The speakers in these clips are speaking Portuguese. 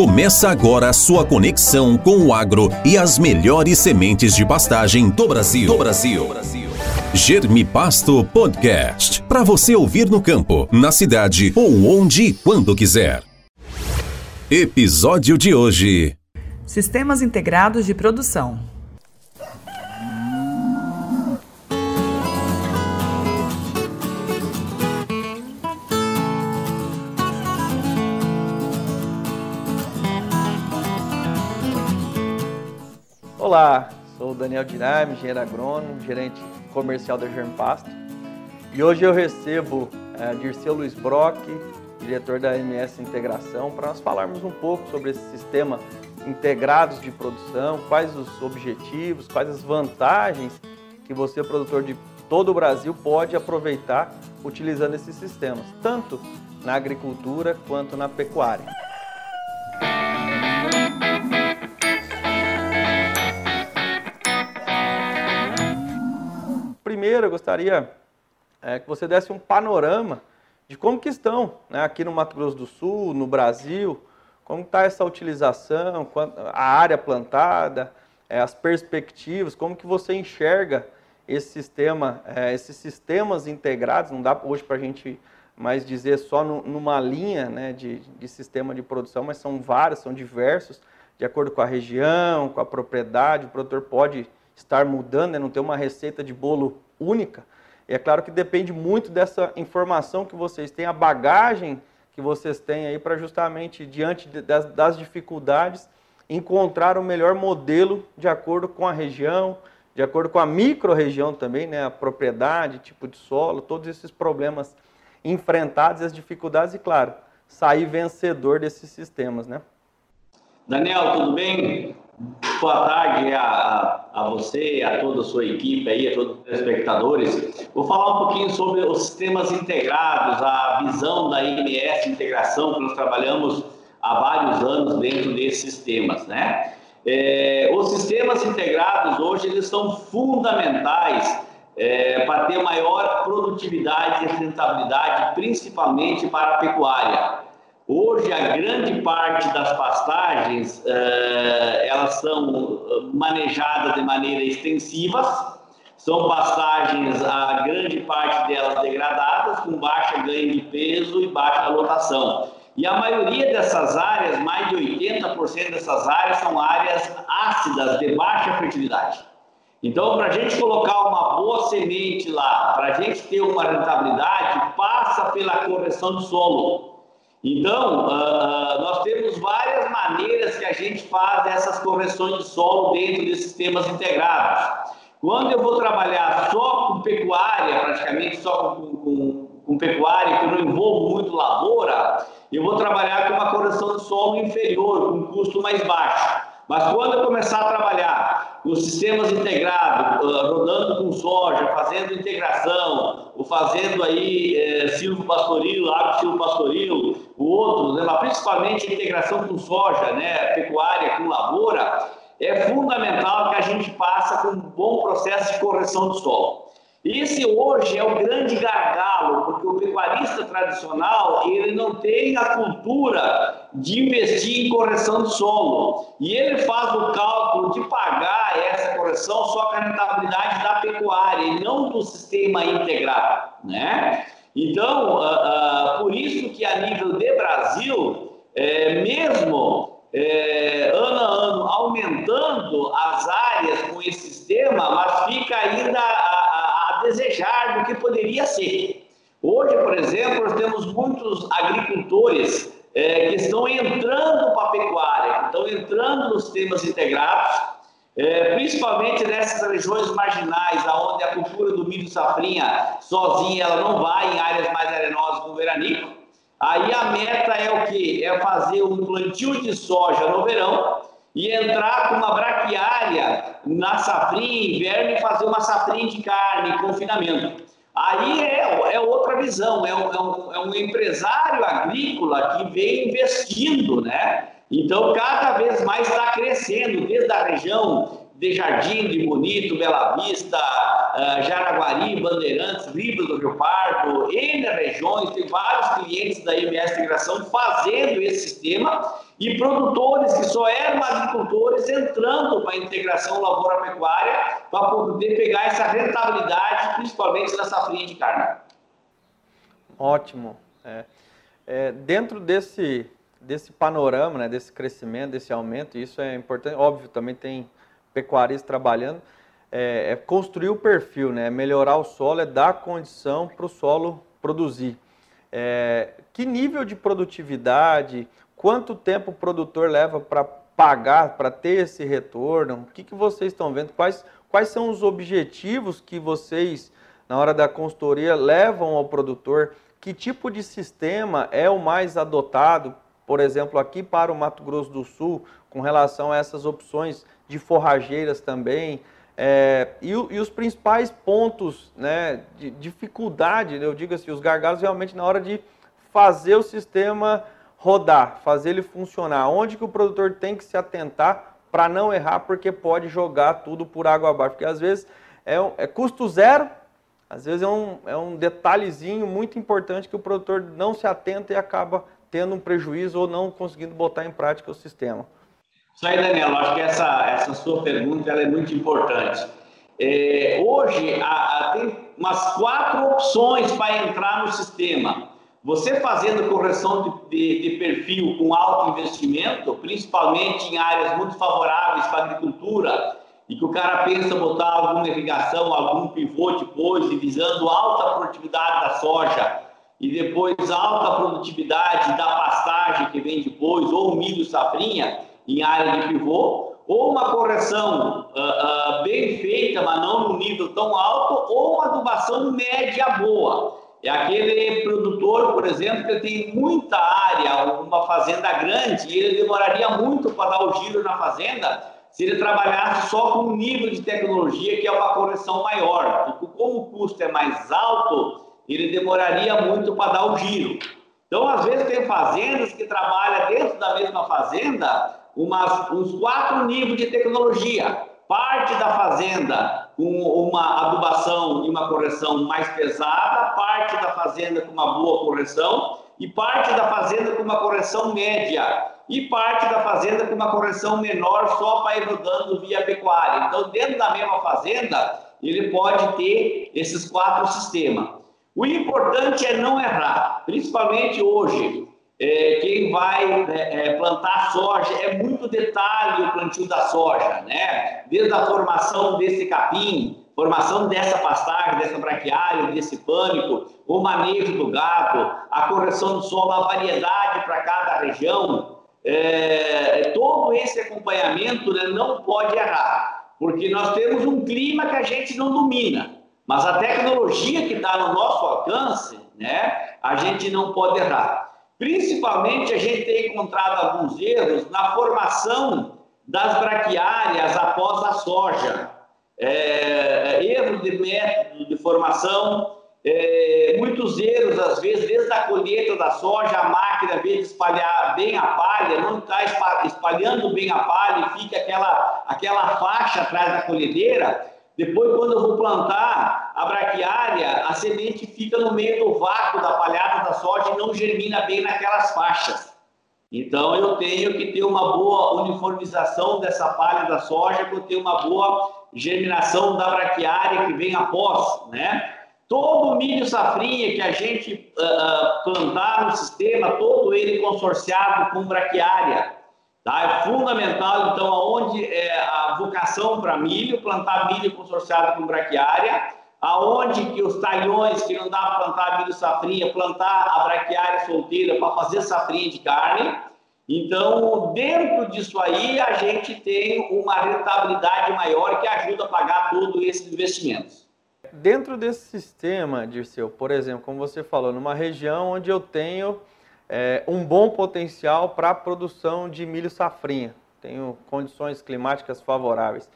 Começa agora a sua conexão com o agro e as melhores sementes de pastagem do Brasil. Do Brasil. Germi Pasto Podcast. Para você ouvir no campo, na cidade ou onde e quando quiser. Episódio de hoje: Sistemas integrados de produção. Olá, sou o Daniel Dinami, engenheiro agrônomo, gerente comercial da Germpasto. E hoje eu recebo é, Dirceu Luiz Brock, diretor da MS Integração, para nós falarmos um pouco sobre esse sistema integrados de produção, quais os objetivos, quais as vantagens que você, produtor de todo o Brasil, pode aproveitar utilizando esses sistemas, tanto na agricultura quanto na pecuária. Eu gostaria é, que você desse um panorama de como que estão né, aqui no Mato Grosso do Sul, no Brasil, como está essa utilização, a área plantada, é, as perspectivas, como que você enxerga esse sistema, é, esses sistemas integrados, não dá hoje para a gente mais dizer só no, numa linha né, de, de sistema de produção, mas são vários, são diversos, de acordo com a região, com a propriedade, o produtor pode estar mudando, né, não ter uma receita de bolo única. E é claro que depende muito dessa informação que vocês têm, a bagagem que vocês têm aí para justamente, diante das, das dificuldades, encontrar o melhor modelo de acordo com a região, de acordo com a micro-região também, né, a propriedade, tipo de solo, todos esses problemas enfrentados, as dificuldades e, claro, sair vencedor desses sistemas, né? Daniel, tudo bem? Boa tarde a, a você, a toda a sua equipe aí, a todos os espectadores. Vou falar um pouquinho sobre os sistemas integrados, a visão da IMS Integração, que nós trabalhamos há vários anos dentro desses sistemas, né? É, os sistemas integrados hoje, eles são fundamentais é, para ter maior produtividade e rentabilidade, principalmente para a pecuária. Hoje, a grande parte das pastagens, eh, elas são eh, manejadas de maneira extensiva, são pastagens, a grande parte delas degradadas, com baixa ganho de peso e baixa lotação. E a maioria dessas áreas, mais de 80% dessas áreas, são áreas ácidas, de baixa fertilidade. Então, para a gente colocar uma boa semente lá, para a gente ter uma rentabilidade, passa pela correção do solo. Então, uh, nós temos várias maneiras que a gente faz essas correções de solo dentro de sistemas integrados. Quando eu vou trabalhar só com pecuária, praticamente só com, com, com pecuária, que eu não envolvo muito lavoura, eu vou trabalhar com uma correção de solo inferior, com um custo mais baixo. Mas quando eu começar a trabalhar com sistemas integrados, rodando com soja, fazendo integração, ou fazendo aí é, silvo pastoril, agro silvo pastoril, o outro, né, mas principalmente integração com soja, né, pecuária com lavoura, é fundamental que a gente passe com um bom processo de correção do solo. Esse hoje é o grande gargalo, porque o pecuarista tradicional ele não tem a cultura de investir em correção de solo. E ele faz o cálculo de pagar essa correção só com a rentabilidade da pecuária e não do sistema integrado. Né? Então, uh, uh, por isso que a nível de Brasil, é, mesmo é, ano a ano aumentando as áreas com esse sistema, mas fica ainda desejar do que poderia ser. Hoje, por exemplo, nós temos muitos agricultores é, que estão entrando para a pecuária, estão entrando nos sistemas integrados, é, principalmente nessas regiões marginais, onde a cultura do milho safrinha sozinha ela não vai em áreas mais arenosas como o veranico. Aí a meta é o quê? É fazer um plantio de soja no verão e entrar com uma braquiária na safrinha inverno e fazer uma safrinha de carne, confinamento. Aí é, é outra visão, é um, é, um, é um empresário agrícola que vem investindo, né? Então, cada vez mais está crescendo, desde a região de Jardim, de Bonito, Bela Vista, uh, Jaraguari, Bandeirantes, Ribas do Rio Pardo, N regiões, tem vários clientes da MS Integração fazendo esse sistema e produtores que só eram agricultores entrando para a integração lavoura-pecuária para poder pegar essa rentabilidade, principalmente na safrinha de carne. Ótimo. É. É, dentro desse, desse panorama, né, desse crescimento, desse aumento, isso é importante, óbvio, também tem pecuaristas trabalhando, é, é, construir o perfil, né, melhorar o solo, é dar condição para o solo produzir. É, que nível de produtividade, quanto tempo o produtor leva para pagar, para ter esse retorno? O que, que vocês estão vendo? Quais, quais são os objetivos que vocês, na hora da consultoria, levam ao produtor? Que tipo de sistema é o mais adotado, por exemplo, aqui para o Mato Grosso do Sul, com relação a essas opções de forrageiras também? É, e, e, os principais pontos né, de dificuldade, eu digo assim, os gargalos realmente na hora de fazer o sistema rodar, fazer ele funcionar. Onde que o produtor tem que se atentar para não errar, porque pode jogar tudo por água abaixo. Porque às vezes é, é custo zero, às vezes é um, é um detalhezinho muito importante que o produtor não se atenta e acaba tendo um prejuízo ou não conseguindo botar em prática o sistema. Isso aí, Daniel, acho que essa, essa sua pergunta é muito importante. É, hoje, a, a, tem umas quatro opções para entrar no sistema. Você fazendo correção de, de, de, perfil com alto investimento, principalmente em áreas muito favoráveis para a agricultura, e que o cara pensa botar alguma irrigação, algum pivô depois, e visando alta produtividade da soja, e depois alta produtividade da pastagem que vem depois, ou milho safrinha, em área de pivô, ou uma correção uh, uh, bem feita, mas não num nível tão alto, ou uma adubação média boa. É aquele produtor, por exemplo, que tem muita área, uma fazenda grande, e ele demoraria muito para dar o giro na fazenda se ele trabalhasse só com um nível de tecnologia que é uma correção maior. Como o custo é mais alto, ele demoraria muito para dar o giro. Então, às vezes, tem fazendas que trabalham dentro da mesma fazenda umas, uns quatro níveis de tecnologia. Parte da fazenda com uma adubação e uma correção mais pesada, parte da fazenda com uma boa correção e parte da fazenda com uma correção média e parte da fazenda com uma correção menor só para ir rodando via pecuária. Então, dentro da mesma fazenda, ele pode ter esses quatro sistemas. O importante é não errar, principalmente hoje. É, quem vai é, é, plantar soja, é muito detalhe o plantio da soja, né? Desde a formação desse capim, formação dessa pastagem, dessa braquiária, desse pânico, o manejo do gado, a correção do solo, a variedade para cada região, é, todo esse acompanhamento né, não pode errar, porque nós temos um clima que a gente não domina. Mas a tecnologia que está no nosso alcance, né, a gente não pode errar. Principalmente a gente tem encontrado alguns erros na formação das braquiárias após a soja. É, erro de método de formação, é, muitos erros, às vezes, desde a colheita da soja, a máquina, em vez de espalhar bem a palha, não está espalhando bem a palha e fica aquela, aquela faixa atrás da colhedeira, depois, quando eu vou plantar a braquiária, a semente fica no meio do vácuo da palhada da soja e não germina bem naquelas faixas. Então, eu tenho que ter uma boa uniformização dessa palha da soja, para ter uma boa germinação da braquiária que vem após, né? Todo o milho safrinha que a gente uh, plantar no sistema, todo ele consorciado com braquiária, Tá? É fundamental, então, aonde é a vocação para milho, plantar milho consorciado com braquiária, aonde que os talhões que não dá para plantar milho safrinha, plantar a braquiária solteira para fazer safrinha de carne. Então, dentro disso aí, a gente tem uma rentabilidade maior que ajuda a pagar todos esses investimentos. Dentro desse sistema, Dirceu, por exemplo, como você falou, numa região onde eu tenho é, um bom potencial para a produção de milho safrinha. Tenho condições climáticas favoráveis.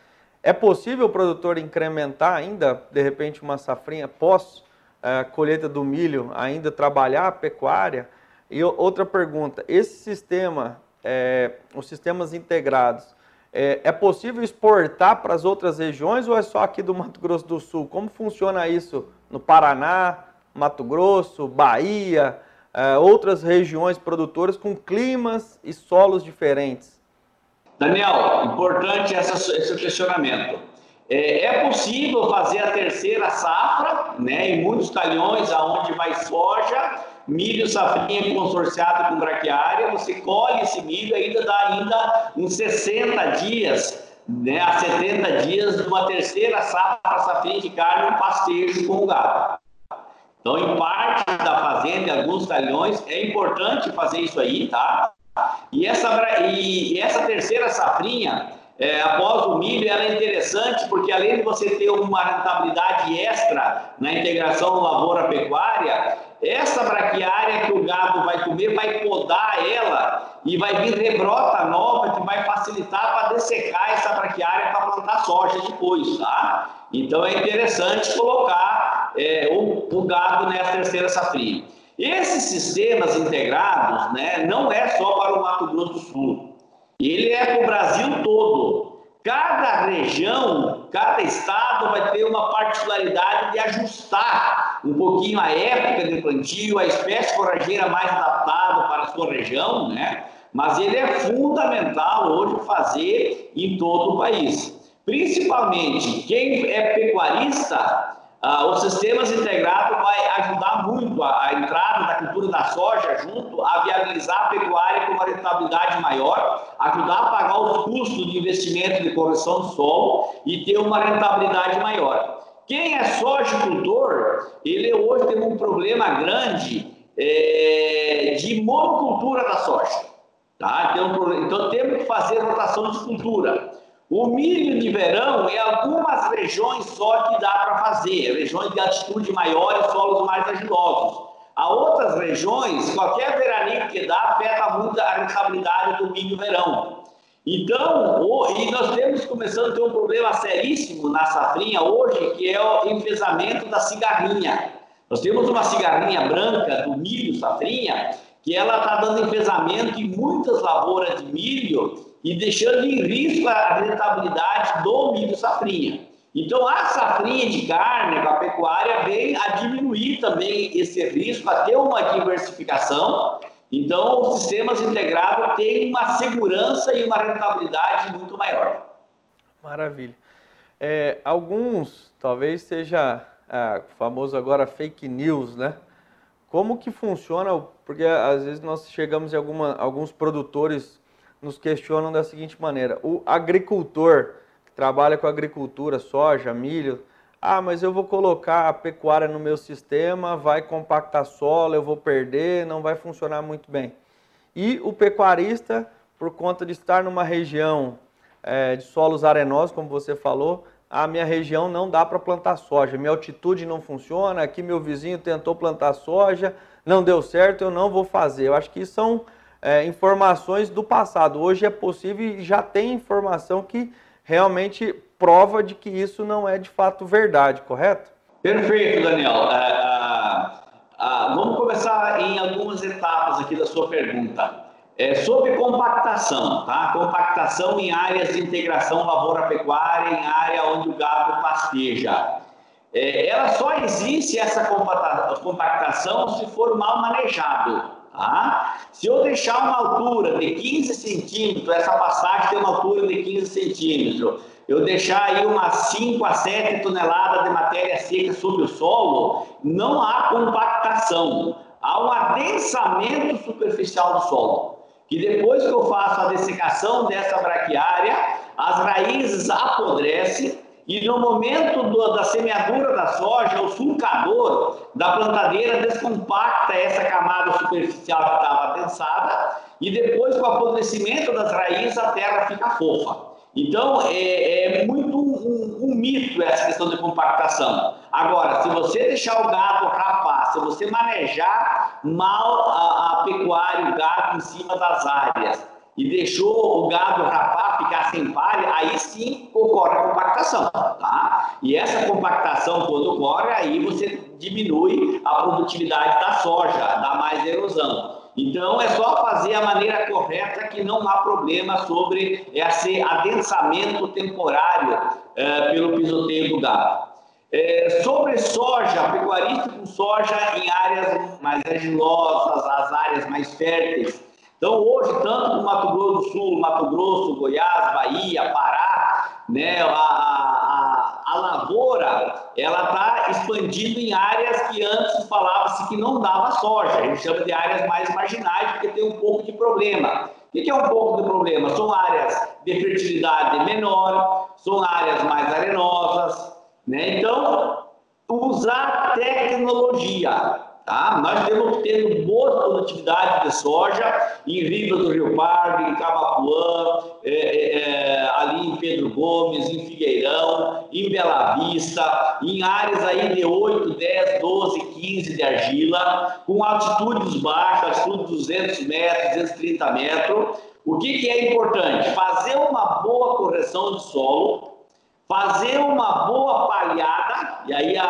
É possível o produtor incrementar ainda, de repente, uma safrinha pós é, colheita do milho, ainda trabalhar a pecuária? E outra pergunta, esse sistema, é, os sistemas integrados, é, é possível exportar para as outras regiões ou é só aqui do Mato Grosso do Sul? Como funciona isso no Paraná, Mato Grosso, Bahia, é, outras regiões produtoras com climas e solos diferentes? Daniel, importante essa, esse questionamento. É, é, possível fazer a terceira safra, né, em muitos talhões aonde vai soja, milho safrinha consorciado com braquiária, você colhe esse milho ainda dá ainda uns 60 dias, né, a 70 dias de uma terceira safra safrinha de carne, um pastejo com o gado. Então, em parte da fazenda, em alguns talhões, é importante fazer isso aí, tá? E essa, e essa terceira safrinha, é, após o milho, ela é interessante porque além de você ter uma rentabilidade extra na integração lavoura-pecuária, essa braquiária que o gado vai comer vai podar ela e vai vir rebrota nova que vai facilitar para dessecar essa braquiária para plantar soja depois, tá? Então é interessante colocar é, o, o gado nessa terceira safrinha. Esses sistemas integrados né, não é só para o Mato Grosso do Sul, ele é para o Brasil todo. Cada região, cada estado vai ter uma particularidade de ajustar um pouquinho a época de plantio, a espécie forageira mais adaptada para a sua região, né? Mas ele é fundamental hoje fazer em todo o país. Principalmente quem é pecuarista ah, os sistemas integrados vai ajudar muito a, a, entrada da cultura da soja junto a viabilizar a pecuária com uma rentabilidade maior, ajudar a pagar os custos de investimento de correção do solo e ter uma rentabilidade maior. Quem é sojicultor, ele hoje tem um problema grande é, de monocultura da soja. Tá? Então, então temos que fazer rotação de cultura. O milho de verão é algumas regiões só que dá para fazer, regiões de altitude maior e solos mais argilosos. Há outras regiões, qualquer veranico que dá afeta muito a rentabilidade do milho verão. Então, e nós temos começando a ter um problema seríssimo na safrinha hoje, que é o enfesamento da cigarrinha. Nós temos uma cigarrinha branca do milho safrinha, que ela está dando enfesamento em muitas lavouras de milho e deixando em risco a rentabilidade do milho safrinha. Então, a safrinha de carne, a pecuária, vem a diminuir também esse risco, a ter uma diversificação. Então, os sistemas integrados têm uma segurança e uma rentabilidade muito maior. Maravilha. É, alguns, talvez seja é, famoso agora fake news, né? Como que funciona? Porque às vezes nós chegamos em alguma, alguns produtores nos questionam da seguinte maneira: o agricultor que trabalha com agricultura, soja, milho, ah, mas eu vou colocar a pecuária no meu sistema, vai compactar solo, eu vou perder, não vai funcionar muito bem. E o pecuarista, por conta de estar numa região é, de solos arenosos, como você falou, a minha região não dá para plantar soja, minha altitude não funciona, aqui meu vizinho tentou plantar soja, não deu certo, eu não vou fazer. Eu acho que são é, informações do passado. Hoje é possível e já tem informação que realmente prova de que isso não é de fato verdade, correto? Perfeito, Daniel. É, é, é, vamos começar em algumas etapas aqui da sua pergunta. É, sobre compactação, tá? Compactação em áreas de integração lavoura-pecuária, em área onde o gado pasteja. É, ela só existe essa compactação se for mal manejado. Tá? Se eu deixar uma altura de 15 centímetros, essa passagem tem uma altura de 15 centímetros, eu deixar aí umas 5 a 7 toneladas de matéria seca sobre o solo, não há compactação, há um adensamento superficial do solo. Que depois que eu faço a dessecação dessa braquiária, as raízes apodrecem e no momento do, da semeadura da soja, o sulcador da plantadeira descompacta essa camada superficial que estava adensada e depois, com o apodrecimento das raízes, a terra fica fofa. Então, é, é muito um, um, mito essa questão de compactação. Agora, se você deixar o gado rapar, se você manejar mal a, a pecuária, o gado em cima das áreas, e deixou o gado rapar, ficar sem palha, aí sim ocorre a compactação, tá? E essa compactação, quando ocorre, aí você diminui a produtividade da soja, dá mais erosão. Então é só fazer a maneira correta que não há problema sobre esse adensamento temporário é, pelo pisoteio do gado. É, sobre soja, pecuarista com soja em áreas mais argilosas, as áreas mais férteis. Então, hoje, tanto no Mato Grosso do Sul, Mato Grosso, Goiás, Bahia, Pará, né, a, a, a lavoura ela está expandindo em áreas que antes falava-se que não dava soja. A gente chama de áreas mais marginais, porque tem um pouco de problema. O que é um pouco de problema? São áreas de fertilidade menor, são áreas mais arenosas, né? Então, usar tecnologia. Tá? Nós temos tendo boa produtividade de soja em Riva do Rio Pardo, em Camapuã, é, é, é, ali em Pedro Gomes, em Figueirão, em Bela Vista, em áreas aí de 8, 10, 12, 15 de argila, com altitudes baixas, de 200 metros, 230 metros. O que, que é importante? Fazer uma boa correção de solo, fazer uma boa palhada, e aí a,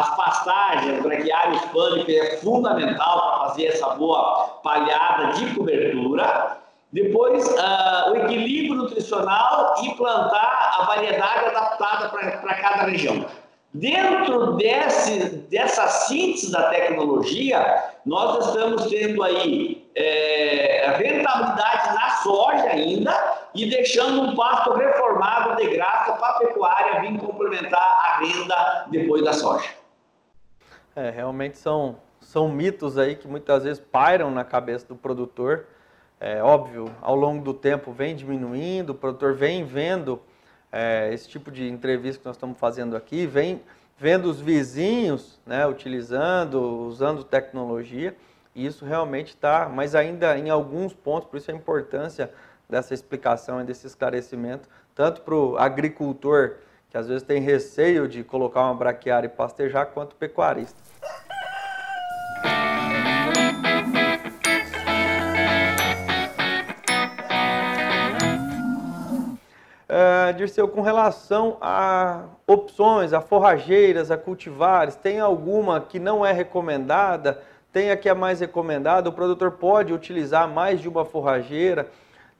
as pastagens, braquiários pânicos é fundamental para fazer essa boa palhada de cobertura. Depois, uh, o equilíbrio nutricional e plantar a variedade adaptada para cada região. Dentro desse, dessa síntese da tecnologia, nós estamos tendo aí é, rentabilidade na soja ainda e deixando um pasto reformado de graça para a pecuária vir complementar a renda depois da soja. É, realmente são, são mitos aí que muitas vezes pairam na cabeça do produtor. É óbvio, ao longo do tempo vem diminuindo, o produtor vem vendo é, esse tipo de entrevista que nós estamos fazendo aqui, vem vendo os vizinhos né, utilizando, usando tecnologia, e isso realmente está, mas ainda em alguns pontos, por isso a importância dessa explicação e desse esclarecimento, tanto para o agricultor, que às vezes tem receio de colocar uma braquiária e pastejar, quanto pecuarista. Uh, Dirceu, com relação a opções, a forrageiras, a cultivares, tem alguma que não é recomendada? Tem a que é mais recomendada? O produtor pode utilizar mais de uma forrageira?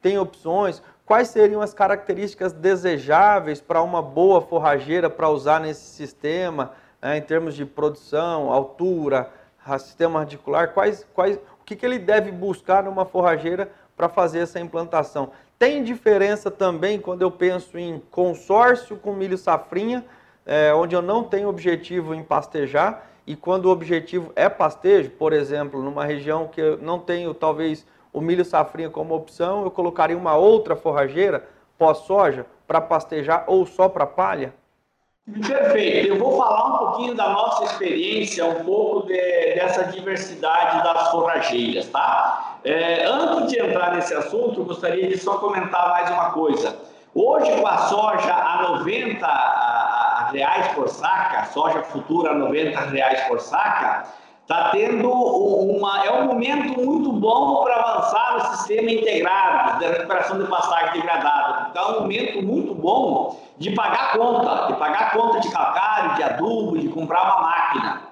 Tem opções? Quais seriam as características desejáveis para uma boa forrageira para usar nesse sistema, né, em termos de produção, altura, sistema articular? Quais, quais, o que, que ele deve buscar numa forrageira para fazer essa implantação? Tem diferença também quando eu penso em consórcio com milho safrinha, é, onde eu não tenho objetivo em pastejar, e quando o objetivo é pastejo, por exemplo, numa região que eu não tenho talvez o milho safrinha como opção, eu colocaria uma outra forrageira pós-soja para pastejar ou só para palha? Perfeito. Eu vou falar um pouquinho da nossa experiência, um pouco de, dessa diversidade das forrageiras, tá? É, antes de entrar nesse assunto, eu gostaria de só comentar mais uma coisa. Hoje, com a soja a 90 a, a reais por saca, soja futura a 90 reais por saca, está tendo uma é um momento muito bom para avançar no sistema integrado da recuperação de pastagem degradada. Está um momento muito bom de pagar conta, de pagar conta de calcário, de adubo, de comprar uma máquina.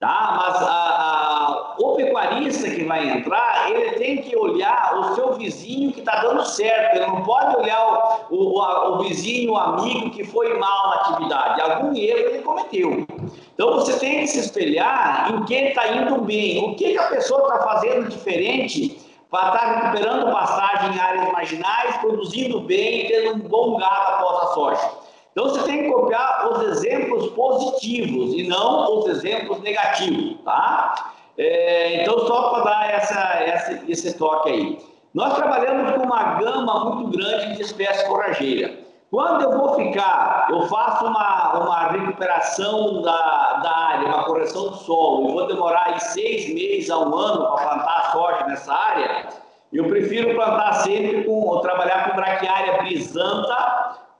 Tá? Mas a, a, o pecuarista que vai entrar, ele tem que olhar o seu vizinho que está dando certo. Ele não pode olhar o, o, o vizinho, o amigo que foi mal na atividade. Algum erro ele cometeu. Então você tem que se espelhar em quem está indo bem. O que, que a pessoa está fazendo diferente para estar tá recuperando pastagem em áreas marginais, produzindo bem e tendo um bom gado após a soja. Então você tem que copiar os exemplos positivos e não os exemplos negativos, tá? É, então só para dar essa, essa, esse toque aí. Nós trabalhamos com uma gama muito grande de espécies forrageiras. Quando eu vou ficar, eu faço uma, uma recuperação da, da área, uma correção do solo, e vou demorar aí seis meses a um ano para plantar soja nessa área, eu prefiro plantar sempre com, trabalhar com braquiária brisanta,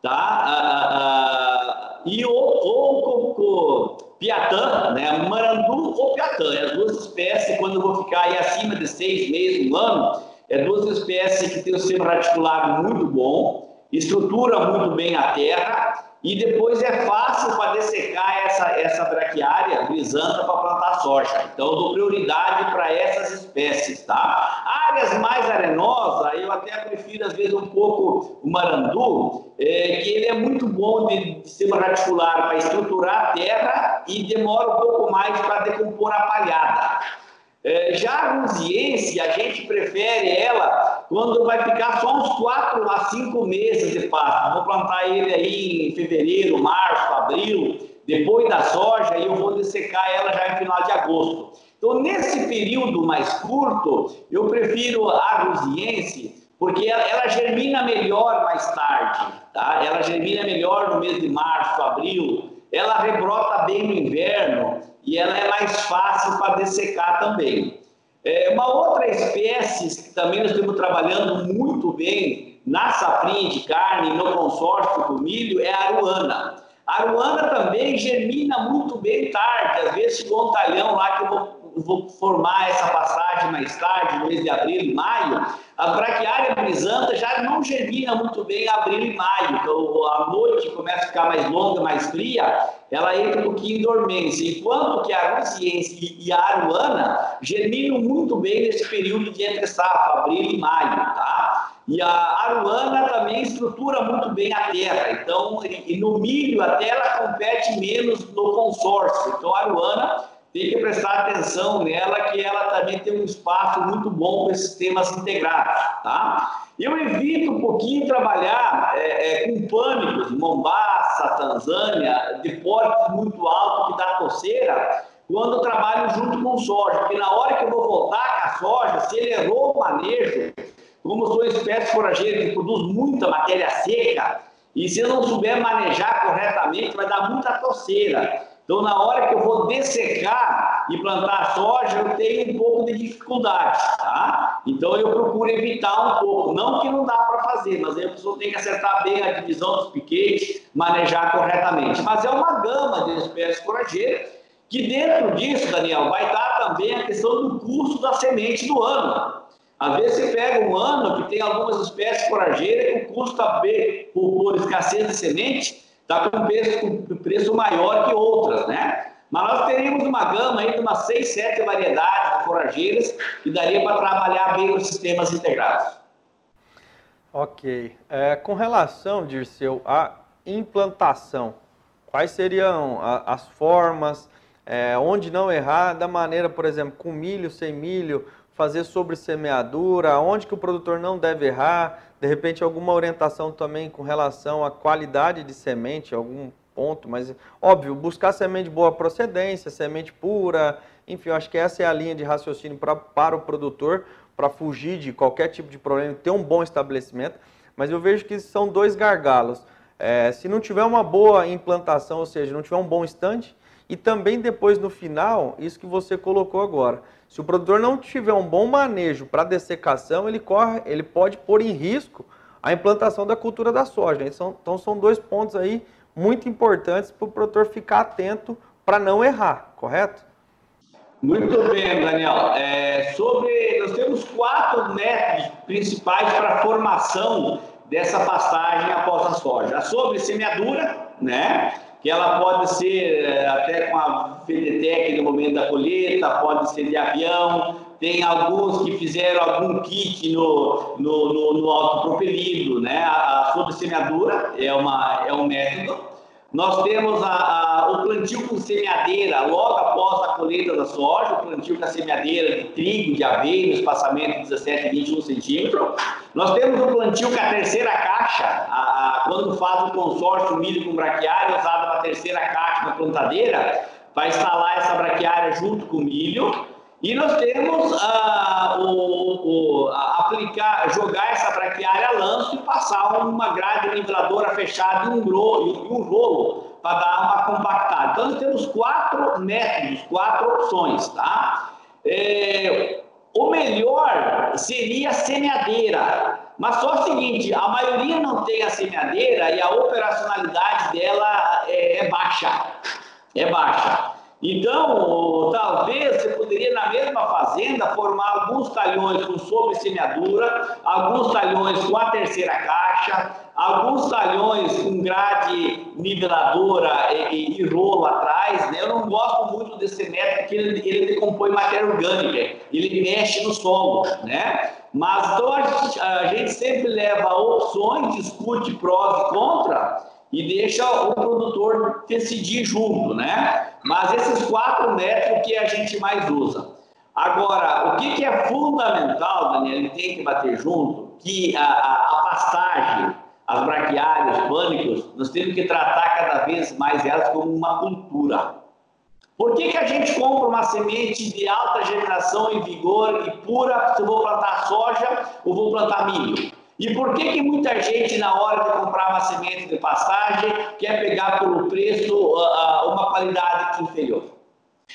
tá? Ah, ah, ah, e ou, ou com, com piatã, né? Marandu ou piatã, é as duas espécies, quando eu vou ficar aí acima de seis meses, um ano, é duas espécies que têm o sistema radicular muito bom, estrutura muito bem a terra e depois é fácil para dessecar essa, essa braquiária brisanta para plantar soja. Então, eu dou prioridade para essas espécies, tá? Áreas mais arenosas, eu até prefiro, às vezes, um pouco o marandu, é, que ele é muito bom de, de sistema radicular para estruturar a terra e demora um pouco mais para decompor a palhada. É, já a rusiense, a gente prefere ela quando vai ficar só uns 4 a 5 meses de pasto. Vou plantar ele aí em fevereiro, março, abril, depois da soja, e eu vou dessecar ela já em final de agosto. Então, nesse período mais curto, eu prefiro a rusiense, porque ela, ela, germina melhor mais tarde, tá? Ela germina melhor no mês de março, abril, ela rebrota bem no inverno, e ela é mais fácil para dessecar também. É, uma outra espécie que também nós estamos trabalhando muito bem na safrinha de carne, no consórcio do milho, é a aruana. A aruana também germina muito bem tarde, às vezes chegou um talhão lá que eu vou vou formar essa passagem mais tarde, no mês de abril e maio, a braquiária brisanta já não germina muito bem em abril e maio. Então, a noite começa a ficar mais longa, mais fria, ela entra um pouquinho em dormência. Enquanto que a ruciense e a aruana germinam muito bem nesse período de entre safra, abril e maio, tá? E a aruana também estrutura muito bem a terra. Então, e no milho, até ela compete menos no consórcio. Então, a aruana tem que prestar atenção nela, que ela também tem um espaço muito bom para esses temas integrados, tá? Eu evito um pouquinho trabalhar é, é, com pânicos, Mombasa, Tanzânia, de portes muito alto que dá coceira, quando eu trabalho junto com soja, porque na hora que eu vou voltar com a soja, se ele errou o manejo, como sou espécie forageira que produz muita matéria seca, e se eu não souber manejar corretamente, vai dar muita coceira. Então, na hora que eu vou dessecar e plantar soja, eu tenho um pouco de dificuldade, tá? Então, eu procuro evitar um pouco. Não que não dá para fazer, mas aí a pessoa tem que acertar bem a divisão dos piquetes, manejar corretamente. Mas é uma gama de espécies forageiras que dentro disso, Daniel, vai estar também a questão do custo da semente do ano. Às vezes você pega um ano que tem algumas espécies forageiras que o custo está por escassez de semente está com preço, preço maior que outras, né? Mas nós teríamos uma gama aí de umas 6, 7 variedades de forrageiras que daria para trabalhar bem os sistemas integrados. Ok. É, com relação, Dirceu, à implantação, quais seriam as formas, é, onde não errar, da maneira, por exemplo, com milho, sem milho, fazer sobre semeadura, onde que o produtor não deve errar, de repente alguma orientação também com relação à qualidade de semente, algum ponto, mas óbvio, buscar semente de boa procedência, semente pura, enfim, eu acho que essa é a linha de raciocínio pra, para o produtor, para fugir de qualquer tipo de problema, ter um bom estabelecimento, mas eu vejo que são dois gargalos. É, se não tiver uma boa implantação, ou seja, não tiver um bom estande, e também depois no final, isso que você colocou agora, se o produtor não tiver um bom manejo para dessecação, ele, corre, ele pode pôr em risco a implantação da cultura da soja. Então, então são dois pontos aí muito importantes para o produtor ficar atento para não errar, correto? Muito bem, Daniel. É, sobre, nós temos quatro métodos principais para a formação dessa pastagem após a soja. Sobre semeadura, né? Que ela pode ser eh, até com a FEDETEC no momento da colheita, pode ser de avião, tem alguns que fizeram algum kit no, no, no, no autopropelido, né? A, a sobressemeadura é, uma, é um método. Nós temos a, a, o plantio com semeadeira logo após a colheita da soja, o plantio com a semeadeira de trigo, de aveia, no espaçamento de 17 e 21 centímetros. Nós temos o plantio com a terceira caixa, a, quando faz o consórcio milho com braquiária, usada a terceira caixa da plantadeira, vai instalar essa braquiária junto com o milho. E nós temos ah, o, o, aplicar, jogar essa braquiária a lanço e passar uma grade niveladora fechada em um, rolo, um rolo para dar uma compactada. Então, nós temos quatro métodos, quatro opções, tá? É, o melhor seria a semeadeira, mas só o seguinte, a maioria não tem a semeadeira e a operacionalidade dela é, é baixa, é baixa. Então, talvez você poderia, na mesma fazenda, formar alguns talhões com sobre semeadura, alguns talhões com a terceira caixa, alguns talhões com grade niveladora e, e, rolo né? Eu não gosto muito desse método porque ele, ele decompõe matéria orgânica, ele mexe no solo, né? Mas então a gente, a gente sempre leva opções, discute prós e contra e deixa o produtor decidir junto, né? Mas esses quatro métodos que a gente mais usa. Agora, o que, que é fundamental, Daniel, ele tem que bater junto, que a, a, a pastagem, as braquiárias, os pânicos, nós temos que tratar cada vez mais elas como uma cultura. Por que, que a gente compra uma semente de alta germinação e vigor e pura se eu vou plantar soja ou vou plantar milho? E por que, que muita gente, na hora de comprar uma semente de pastagem, quer pegar pelo preço uh, uma qualidade inferior?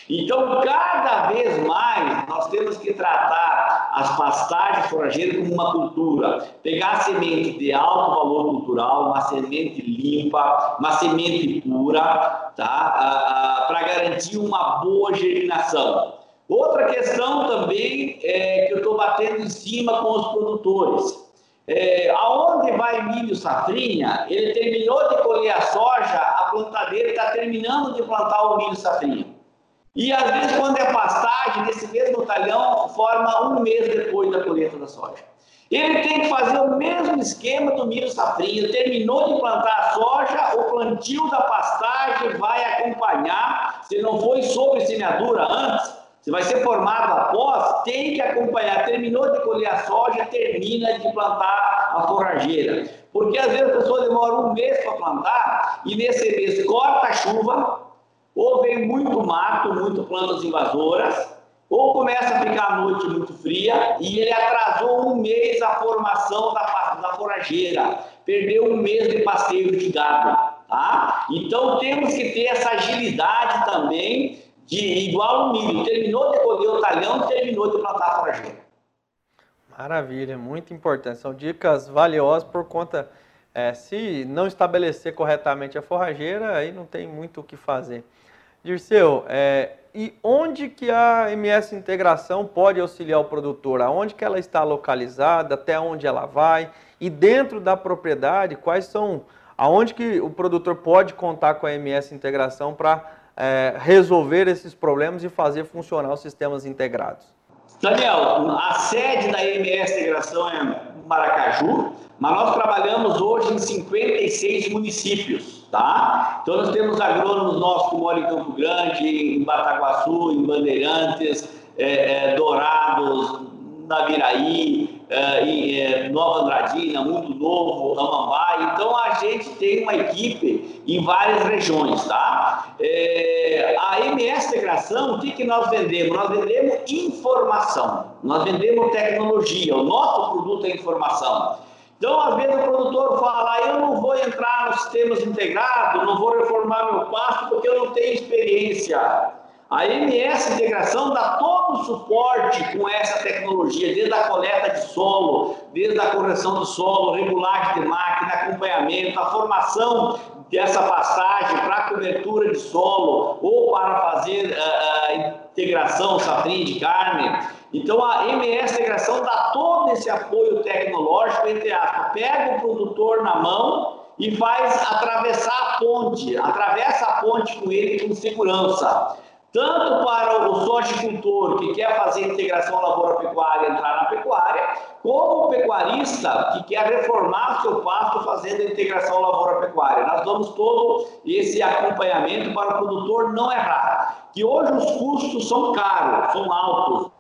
Então, cada vez mais, nós temos que tratar as pastagens forrageiras como uma cultura. Pegar semente de alto valor cultural, uma semente limpa, uma semente pura, tá? para garantir uma boa germinação. Outra questão também é que eu estou batendo em cima com os produtores. É, aonde vai milho safrinha, ele terminou de colher a soja, a plantadeira está terminando de plantar o milho safrinha. E às vezes, quando é pastagem, nesse mesmo talhão, forma um mês depois da colheita da soja. Ele tem que fazer o mesmo esquema do milho safrinho. Terminou de plantar a soja, o plantio da pastagem vai acompanhar. Se não foi sobre semeadura antes, se vai ser formado após, tem que acompanhar. Terminou de colher a soja, termina de plantar a forrageira. Porque às vezes a pessoa demora um mês para plantar e nesse mês corta a chuva, ou vem muito mato, muito plantas invasoras, ou começa a ficar a noite muito fria e ele atrasou um mês a formação da, da forageira, perdeu um mês de pasteio de gado. Tá? Então temos que ter essa agilidade também de igual o milho. Terminou de colher o talhão, terminou de plantar a forageira. Maravilha, muito importante. São dicas valiosas por conta, é, se não estabelecer corretamente a forrageira, aí não tem muito o que fazer. Dirceu, é, e onde que a MS Integração pode auxiliar o produtor? Aonde que ela está localizada? Até onde ela vai? E dentro da propriedade, quais são... Aonde que o produtor pode contar com a MS Integração para é, resolver esses problemas e fazer funcionar os sistemas integrados? Daniel, a sede da MS Integração é Maracaju, mas nós trabalhamos hoje em 56 municípios, tá? Então nós temos agrônomos nossos que moram em Campo Grande, em Bataguaçu, em Bandeirantes, é, é, Dourados, Naviraí, é, é, Nova Andradina, Mundo Novo, Amambai. Então a gente tem uma equipe em várias regiões, tá? É, a MS Integração, o que, que nós vendemos? Nós vendemos informação, nós vendemos tecnologia, o nosso produto é informação. Então, às vezes, o produtor fala: eu não vou entrar nos sistemas integrados, não vou reformar meu pasto porque eu não tenho experiência. A MS Integração dá todo o suporte com essa tecnologia, desde a coleta de solo, desde a correção do solo, regulagem de máquina, acompanhamento, a formação dessa passagem para cobertura de solo ou para fazer a, integração safrinha de carne. Então a MS Integração dá todo esse apoio tecnológico, entre aspas, pega o produtor na mão e faz atravessar a ponte, atravessa a ponte com ele com segurança tanto para o sojicultor que quer fazer integração lavoura-pecuária entrar na pecuária, como o pecuarista que quer reformar seu pasto fazendo a integração lavoura-pecuária. Nós damos todo esse acompanhamento para o produtor não errar, que hoje os custos são caros, são altos.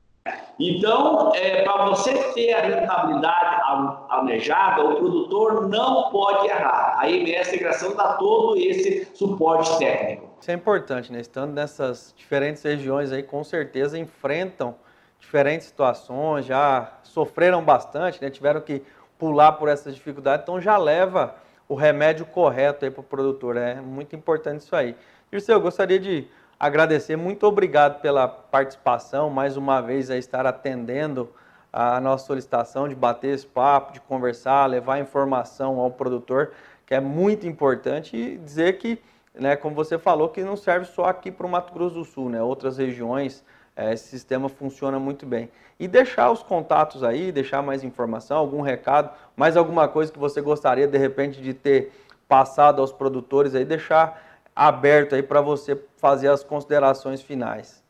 Então, é, para você ter a rentabilidade almejada, o produtor não pode errar. A IMS Integração dá todo esse suporte técnico. Isso é importante, né? Estando nessas diferentes regiões aí, com certeza enfrentam diferentes situações, já sofreram bastante, né? Tiveram que pular por essas dificuldades, então já leva o remédio correto aí para o produtor. É muito importante isso aí. Dirceu, eu gostaria de agradecer, muito obrigado pela participação, mais uma vez a estar atendendo a nossa solicitação de bater esse papo, de conversar, levar informação ao produtor, que é muito importante, e dizer que, né, como você falou, que não serve só aqui para o Mato Grosso do Sul, né, outras regiões é, esse sistema funciona muito bem. E deixar os contatos aí, deixar mais informação, algum recado, mais alguma coisa que você gostaria de repente de ter passado aos produtores aí, deixar aberto aí para você fazer as considerações finais.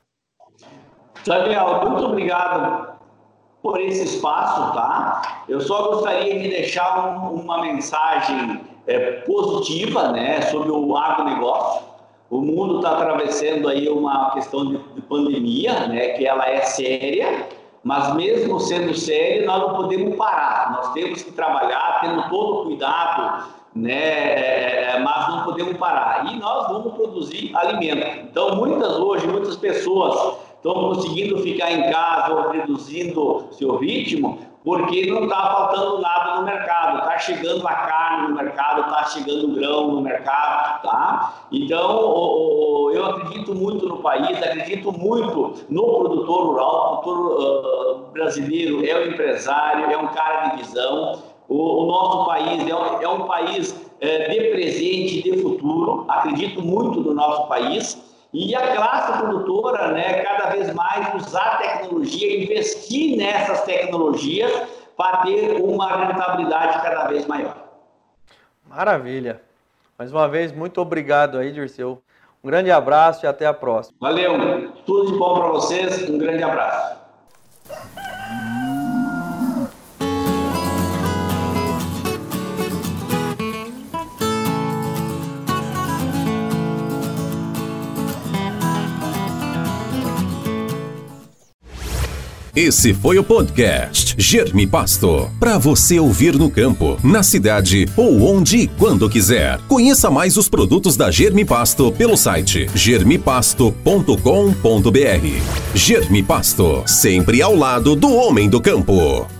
Daniel, muito obrigado por esse espaço, tá? Eu só gostaria de deixar um, uma mensagem é, positiva, né, sobre o agronegócio. O mundo está atravessando aí uma questão de, de pandemia, né, que ela é séria, mas mesmo sendo séria, nós não podemos parar. Nós temos que trabalhar, tendo todo o cuidado, né, é, é, mas não podemos parar. E nós vamos produzir alimento. Então, muitas hoje, muitas pessoas estão conseguindo ficar em casa reduzindo seu ritmo porque não está faltando nada no mercado, está chegando a carne no mercado, está chegando o grão no mercado, tá? Então, eu acredito muito no país, acredito muito no produtor rural, o produtor brasileiro é um empresário, é um cara de visão, o, nosso país é um, país é, de presente e de futuro, acredito muito no nosso país, e a classe produtora, né, cada vez mais usar tecnologia, investir nessas tecnologias para ter uma rentabilidade cada vez maior. Maravilha. Mais uma vez, muito obrigado aí, Dirceu. Um grande abraço e até a próxima. Valeu. Tudo de bom para vocês. Um grande abraço. Esse foi o podcast Germe Pasto. Para você ouvir no campo, na cidade ou onde e quando quiser. Conheça mais os produtos da Germe Pasto pelo site germipasto.com.br. Germe Pasto, sempre ao lado do homem do campo.